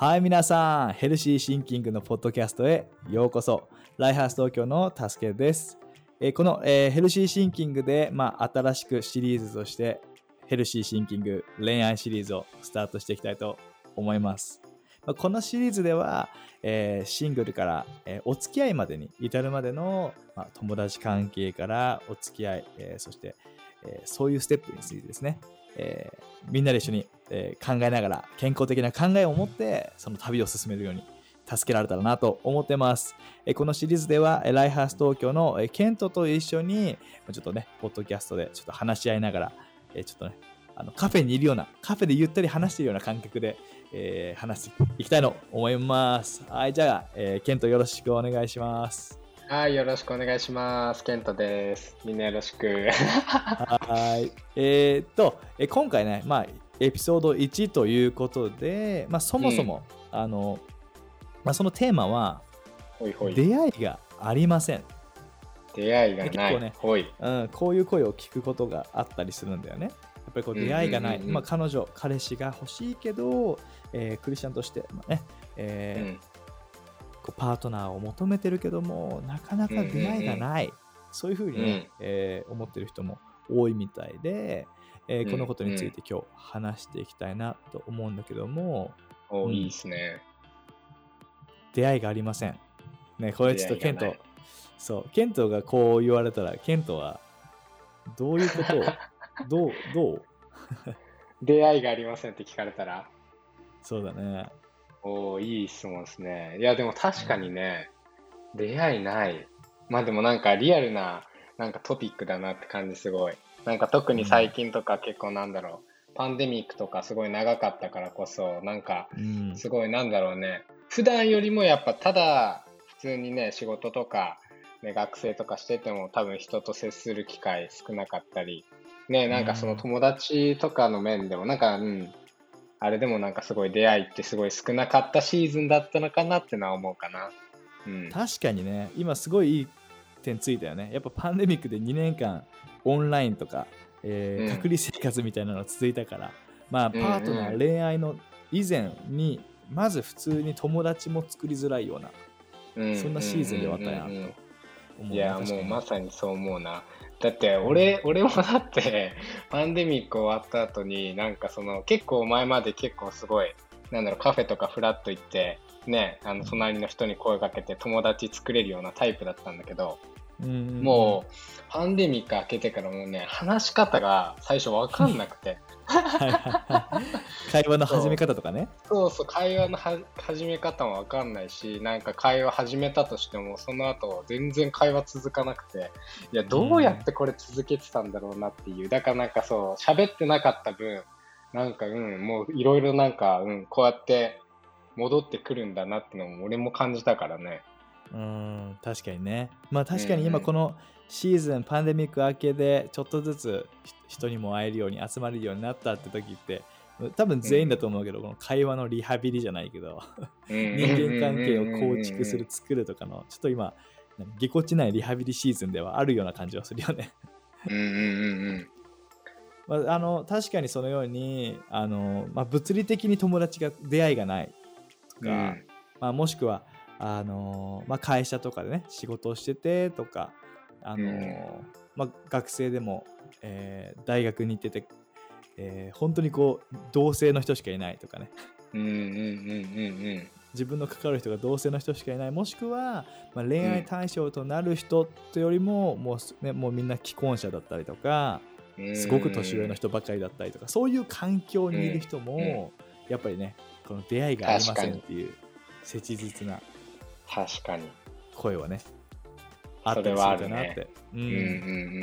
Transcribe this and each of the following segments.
はい、皆さん、ヘルシーシンキングのポッドキャストへようこそ。ライハース東京のタスケです。えーこの、えーヘルシーシンキングで、まあ、新しくシリーズとして、ヘルシーシンキング恋愛シリーズをスタートしていきたいと思います。まあこのシリーズでは、えーシングルから、えーお付き合いまでに至るまでの、まあ、友達関係からお付き合い、えーそして、えーそういうステップについてですね、えーみんなで一緒に、え考えながら健康的な考えを持ってその旅を進めるように助けられたらなと思ってます。えこのシリーズでは、ライハース東京の、えケントと一緒にちょっとね、ポッドキャストでちょっと話し合いながら、えちょっとね、あのカフェにいるような、カフェでゆったり話しているような感覚で、えー話していきたいと思います。はい、じゃあ、えーケントよろしくお願いします。はい、よろしくお願いします。ケントです。みんなよろしく。はい。えーっと、えー今回ね、まあ、エピソード1ということで、まあ、そもそも、あの、まあ、そのテーマは、ほいほい。出会いがありません。出会いがない。結構ね。うん、こういう声を聞くことがあったりするんだよね。やっぱりこう出会いがない、うんうんうんうんまあ、彼女、彼氏が欲しいけど、えークリスチャンとして、まあねえーうん。こうパートナーを求めてるけども、なかなか出会いがない、そういうふうにね、うん。えー思ってる人も多いみたいで、えーうん。このことについて今日話していきたいなと思うんだけども、お、うん。いいっすね。出会いがありません。ね、これちょっとケントそう、ケントがこう言われたら、ケントはどういうことを、どう、どう？出会いがありませんって聞かれたら、そうだね。おいい質問ですね。いや、でも確かにね、出会いない。まあでもなんかリアルな、なんかトピックだなって感じすごい。なんか特に最近とか結構なんだろう、パンデミックとかすごい長かったからこそ、なんかうん。すごいなんだろうね普段よりもやっぱただ普通にね仕事とか、ね、学生とかしてても多分人と接する機会少なかったりねなんかその友達とかの面でもなんかうんあれでもなんかすごい出会いってすごい少なかったシーズンだったのかなってのは思うかな。うん。確かにね、今すごいいい点ついたよね。やっぱパンデミックで2年間オンラインとか、えーうん。隔離生活みたいなのが続いたから、まあ、パうんうん。ートナー、恋愛の以前に、まず普通に友達も作りづらいような、うんそんなシーズンではあったなと思う、いやもうまさにそう思うな。だって俺俺もだってパンデミック終わった後になんかその結構前まで結構すごいなんだろうカフェとかフラッと行ってねあの隣の人に声かけて友達作れるようなタイプだったんだけど、うんうん。うんもうパンデミック明けてからもうね話し方が最初わかんなくて。会話の始め方とかね。そうそう会話のは始め方もわかんないしなんか会話始めたとしてもその後全然会話続かなくて。いやどうやってこれ続けてたんだろうなっていう。だからなんかそう喋ってなかった分なんかうんもういろいろなんかうんこうやって戻ってくるんだなってのも俺も感じたからねうん、確かにね。まあ確かにうんうん今このシーズン、パンデミック明けでちょっとずつひ人にも会えるように集まれるようになったって時って、多分全員だと思うけど、この会話のリハビリじゃないけど、人人間関係を構築する、作るとかの、ちょっと今、何ぎこちないリハビリシーズンではあるような感じはするよね。うんうんうんうんまあ、あの確かにそのようにあの、まあ、物理的に友達が出会いがないとか、うんまあ、もしくはあの、まあ、会社とかでね仕事をしててとかあの、うん。まあ、学生でも、えー大学に行ってて、えー本当にこう同性の人しかいないとかね。うんうんうんうん自分の関わる人が同性の人しかいない。もしくは、まあ、恋愛対象となる人ってよりも、もうすね、もうみんな既婚者だったりとか、うんすごく年上の人ばかりだったりとか、そういう環境にいる人も、やっぱりね、この出会いがありませんっていう切実な確かに。声はね、あったりするかなって、ううんんう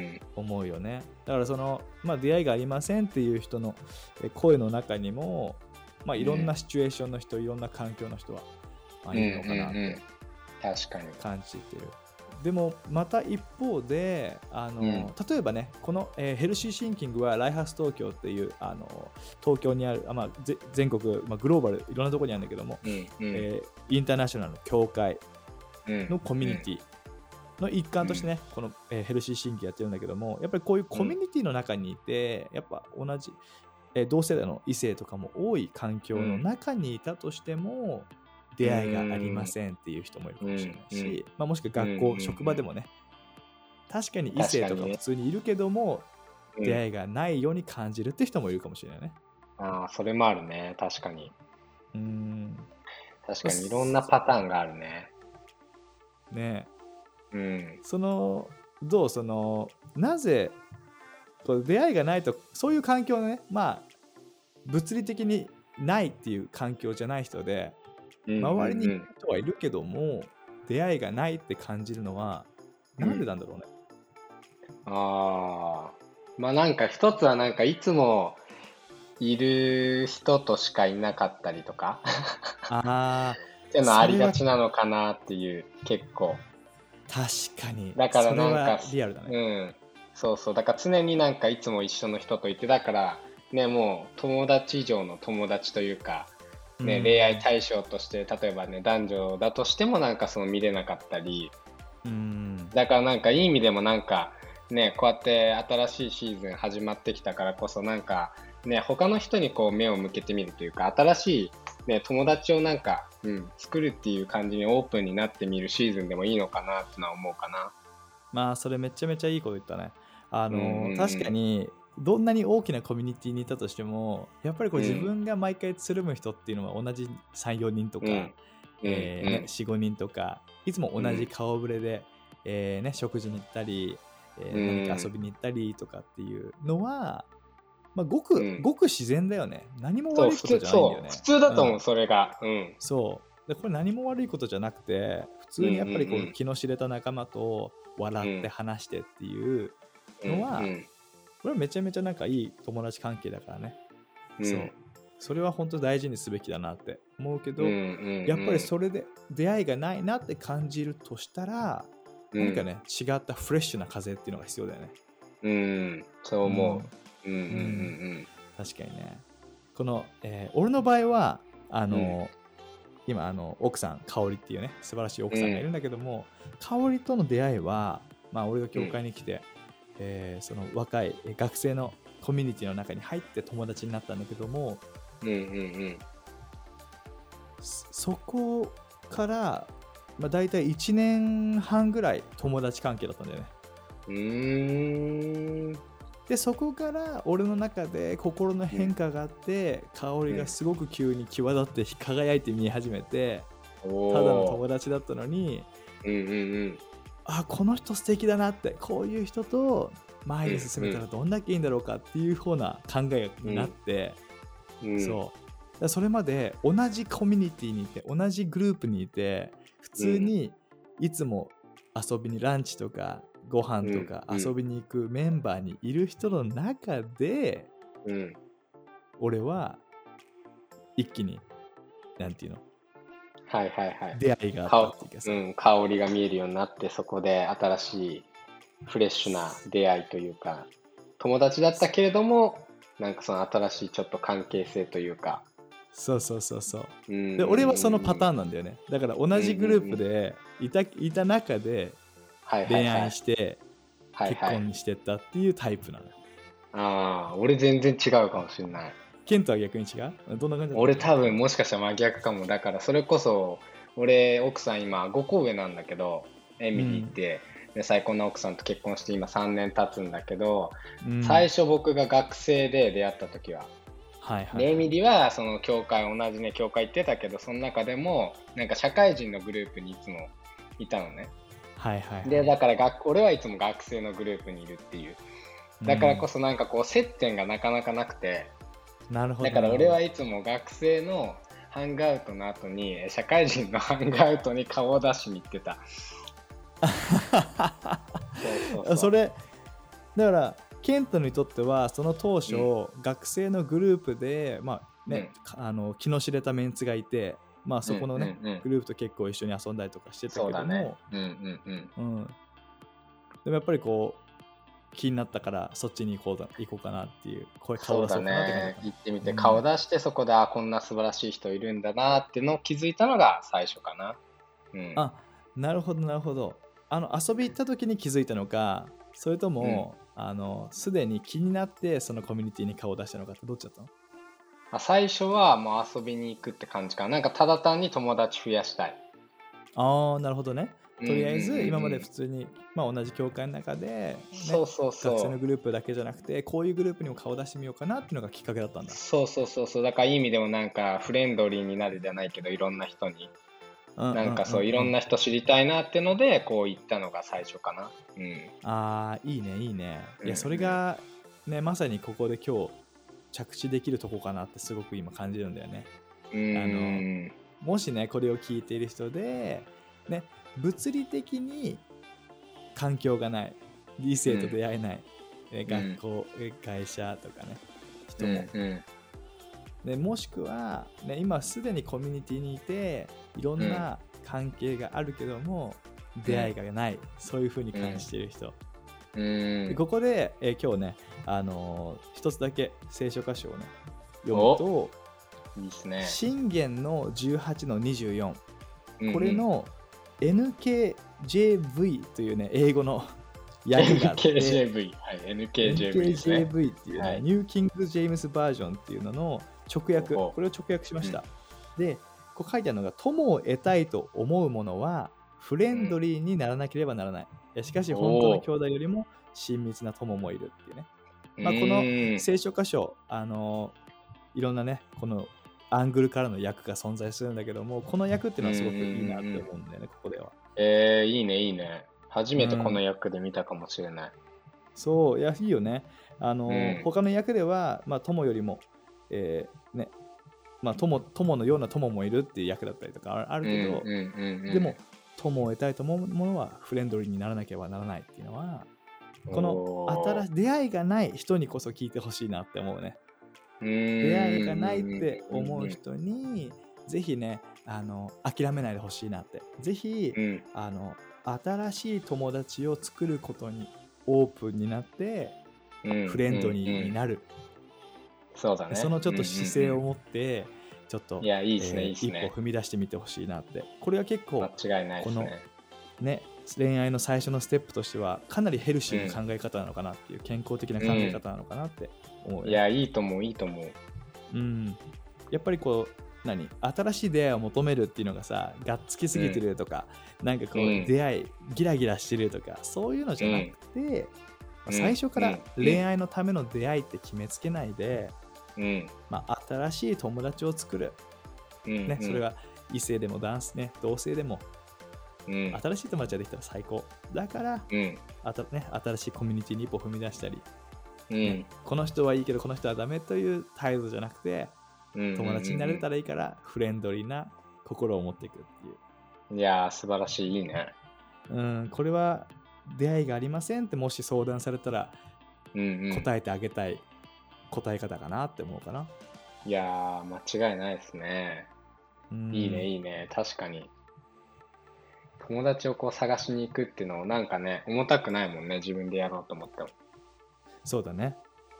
ん。思うよね。だからその、まあ、出会いがありませんっていう人のえ声の中にも、まあ、いろんなシチュエーションの人、いろんな環境の人は、まあ、いるのかなっうんうんうん。て確かに。感じてる。でもまた一方であの、うん。例えばねこの、えーヘルシーシンキングはライハース東京っていうあの東京にあるあ、まあ、ぜ全国、まあ、グローバルいろんなところにあるんだけども、うんうん。えーインターナショナルの協会うんのコミュニティの一環としてね、この、えーヘルシーシンキングやってるんだけどもやっぱりこういうコミュニティの中にいて、やっぱ同じえー同世代の異性とかも多い環境の中にいたとしても、出会いがありませんっていう人もいるかもしれないし、まあ、もしくは学校、うん職場でもね確かに異性と確か普通にいるけども、うん出会いがないように感じるって人もいるかもしれないね。ああ、それもあるね。確かに。うーん確かにいろんなパターンがあるね。ねうん。そのどうそのなぜこう出会いがないとそういう環境ねまあ物理的にないっていう環境じゃない人で周りにいる人はいるけども、出会いがないって感じるのはなんでなんだろうね。ああ。まあなんか一つはなんかいつもいる人としかいなかったりとかあ っていうのはありがちなのかなっていう結構。ー確かにだからなんかリアルだね。うん。そうそう。だから常になんかいつも一緒の人といて、だからね、もう友達以上の友達というか、ね、うん恋愛対象として、例えばね、男女だとしてもなんかその見れなかったり、うんだからなんかいい意味でもなんかねこうやって新しいシーズン始まってきたからこそなんかね他の人にこう目を向けてみるというか新しい、ね、友達をなんか、うん、作るっていう感じにオープンになってみるシーズンでもいいのかなってのは思うかな。まあそれめちゃめちゃいいこと言ったね。あの、うんうんうん確かにどんなに大きなコミュニティにいたとしてもやっぱりこううん。自分が毎回つるむ人っていうのは同じ34人とか、うん。えーね45人とかいつも同じ顔ぶれで、えーね、食事に行ったり、え何か遊びに行ったりとかっていうのは、まあ、ごく、うん。ごく自然だよね。何も悪いことじゃないんだよね。普通だと思う、ん。それが。うん。そう。でこれ何も悪いことじゃなくて普通にやっぱりこう気の知れた仲間と笑って話してっていうのはうんこれはめちゃめちゃなんかいい友達関係だからね、うん。そう。それは本当大事にすべきだなって思うけど、うんうんやっぱりそれで出会いがないなって感じるとしたら、うん。何かね違ったフレッシュな風っていうのが必要だよね。うん。そう思う。うん。うんうん確かにね。この、えー俺の場合はあの、今あの奥さん香織っていうね素晴らしい奥さんがいるんだけども、香織との出会いはまあ俺が教会に来て、えーその若いえー学生のコミュニティの中に入って友達になったんだけどもうんうんうん。そそこから、まあ、大体1年半ぐらい友達関係だったんだよね。うん。でそこから俺の中で心の変化があって、香りがすごく急に際立って輝いて見え始めて、おただのー友達だったのにうんうんうんあこの人素敵だなってこういう人と前に進めたらどんだけいいんだろうかっていうふうな考えになって、うん。そう。だからそれまで同じコミュニティにいて同じグループにいて普通にいつも遊びにランチとかご飯とかうんうん。遊びに行くメンバーにいる人の中でうん。俺は一気になんていうのはいはいはい。出会いがあったっていうかさ、うん、香りが見えるようになってそこで新しいフレッシュな出会いというか友達だったけれどもなんかその新しいちょっと関係性というか、そうそうそうそう。うん。で俺はそのパターン、ンなんだよね。だから同じグループでいたいた中ではいはいはい。恋愛して結はいはい。婚にしてったっていうタイプなの。よああ俺全然違うかもしれないケントは逆に違う？どんな感じ俺多分もしかしたら真逆かも。だからそれこそ俺奥さん今5個上なんだけどエミリーって、で最高な奥さんと結婚して今3年経つんだけど、うん。最初僕が学生で出会った時は。はいはい。でエミリはその教会同じね教会行ってたけどその中でもなんか社会人のグループにいつもいたのね。はいはいでだから学俺はいつも学生のグループにいるっていう。だからこそなんかこう接点がなかなかなくて。うんなるほど。だから俺はいつも学生のハングアウトの後にえ社会人のハングアウトに顔を出しに行ってた。そうそうそれだからケントにとってはその当初、う学生のグループでまあね、かあの気の知れたメンツがいてまあそこのね、うんうん。うんグループと結構一緒に遊んだりとかしてたけども。うんうんうん。うん、でもやっぱりこう気になったからそっちに行こうだ行こうかなっていう声顔出そうかなってね。行ってみてうん。顔出してそこであこんな素晴らしい人いるんだなってのを気づいたのが最初かな、うん、あなるほどなるほど。あの遊び行った時に気づいたのかそれとも、あのすでに気になってそのコミュニティに顔を出したのかってどっちだったの？あ最初はもう遊びに行くって感じかな。なんかただ単に友達増やしたい。ああなるほどねとりあえず今まで普通に、まあ、同じ教会の中で、ね、そうそうそ学生のう。グループだけじゃなくてこういうグループにも顔を出してみようかなっていうのがきっかけだったんだそうそうそうそう。だからいい意味でもなんかフレンドリーになるじゃないけど、いろんな人に。なんかそういろんな人知りたいなってので、こう行ったのが最初かな。うん。ああいいねいいねいやそれがねまさにここで今日着地できるとこかなってすごく今感じるんだよねうーん。もしねこれを聞いている人でね物理的に環境がない理性と出会えない、えうん。学校、え会社とかね人も、うんうん。でもしくは、ね、今すでにコミュニティにいていろんな関係があるけども、出会いがないそういうふうに感じている人、うーん。でここで、えー今日ね、あのー一つだけ聖書箇所をね読むといいですね。信玄の18の24うんうん。これの NKJV というね英語の訳があって。NKJV。はい、NKJV ですね。NKJV っていうね、はい。ニューキング・ジェームスバージョンっていうのの直訳。これを直訳しました、でこう書いてあるのが友を得たいと思うものはフレンドリーにならなければならない、いやしかし本当の兄弟よりも親密な友もいるっていうね。まあこの聖書箇所あのいろんなねこのアングルからの訳が存在するんだけどもこの訳っていうのはすごくいいなって思うんだよねここでは。えー、いいね、いいね。初めてこの役で見たかもしれない。そういやいいよね。あの、うん。他の訳ではまあ友よりもえーねまあ友友のような友もいるっていう訳だったりとかああるけど、うんうんうんうん。でも友を得たいと思うものはフレンドリーにならなければならないっていうのはこの新し出会いがない人にこそ聞いてほしいなって思うね出会いがないって思う人にぜひねあの諦めないでほしいなって。ぜひうん。あの新しい友達を作ることにオープンになってうん。フレンドになる、そうだね。そのちょっと姿勢を持ってちょっとうんいや、いいですね、えーいいですね。一。歩踏み出してみてほしいなって。これは結構間違いないですね。ね恋愛の最初のステップとしてはかなりヘルシーな考え方なのかなっていう、健康的な考え方なのかなって思うよ、いや、いいと思う、いいと思う。うん、やっぱりこう何？新しい出会いを求めるっていうのがさがっつきすぎてるとか、なんかこう、うん出会いギラギラしてるとかそういうのじゃなくて、まあ最初からうん。恋愛のための出会いって決めつけないで、うん。まあ、新しい友達を作る、うん。ねそれ、が異性でも男性ね同性でもうん。新しい友達ができたら最高だからうん。あた、ね、新しいコミュニティに一歩踏み出したり、うん。この人はいいけどこの人はダメという態度じゃなくてうん友達になれたらいいからフレンドリーな心を持っていくっていういやー、素晴らしい、いいね。うん、これは出会いがありませんってもし相談されたらうんうん。答えてあげたい答え方かなって思うかな。いやー、間違いないですね。うんいいね、いいね。確かに。友達をこう探しに行くっていうのをなんかね、重たくないもんね、自分でやろうと思っても。そうだね。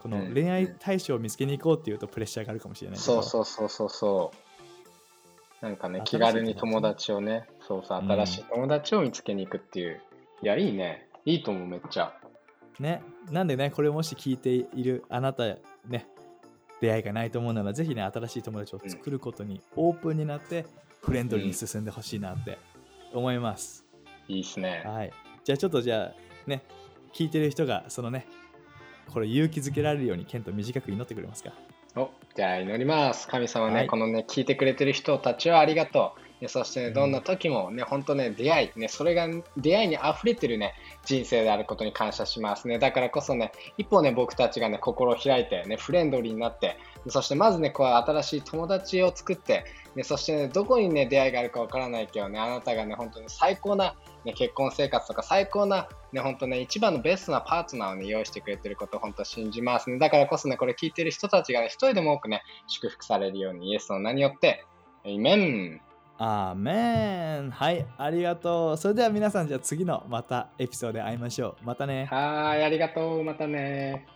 このうん恋愛対象を見つけに行こうっていうとプレッシャーがあるかもしれないけど。そうそうそうそうそう。なんかね、気軽に友達をね、そうそう、うん新しい友達を見つけに行くっていう。いや、いいね。いいと思う、めっちゃ。ね。なんでね、これをもし聞いているあなたね、出会いがないと思うなら、ぜひね、新しい友達を作ることにオープンになって、フレンドリーに進んでほしいなって思います。いいっすね。はい。じゃあちょっとじゃあ、ね、聞いてる人が、そのね、これ勇気づけられるように、ケント短く祈ってくれますか？おじゃあ祈ります。神様ね、はいこのね、聞いてくれてる人たちはありがとう。ねそしてね、うんどんな時もね、本当ね、出会い、ね、それが出会いに溢れてるね、人生であることに感謝しますね。だからこそね、一歩ね、僕たちがね、心を開いて、ね、フレンドリーになって、そしてまずね、こう新しい友達を作って、ね、そしてね、どこにね、出会いがあるかわからないけどね、あなたがね、本当に最高な、ね、結婚生活とか最高な、ね、本当ね、一番のベストなパートナーをね、用意してくれてることを本当信じますね。だからこそね、これ聞いてる人たちがね、一人でも多くね、祝福されるように、イエスの名によって、エイメンアーメンはい、ありがとう。それでは皆さん、じゃあ次のまたエピソードで会いましょう。またね。はい、ありがとう、またね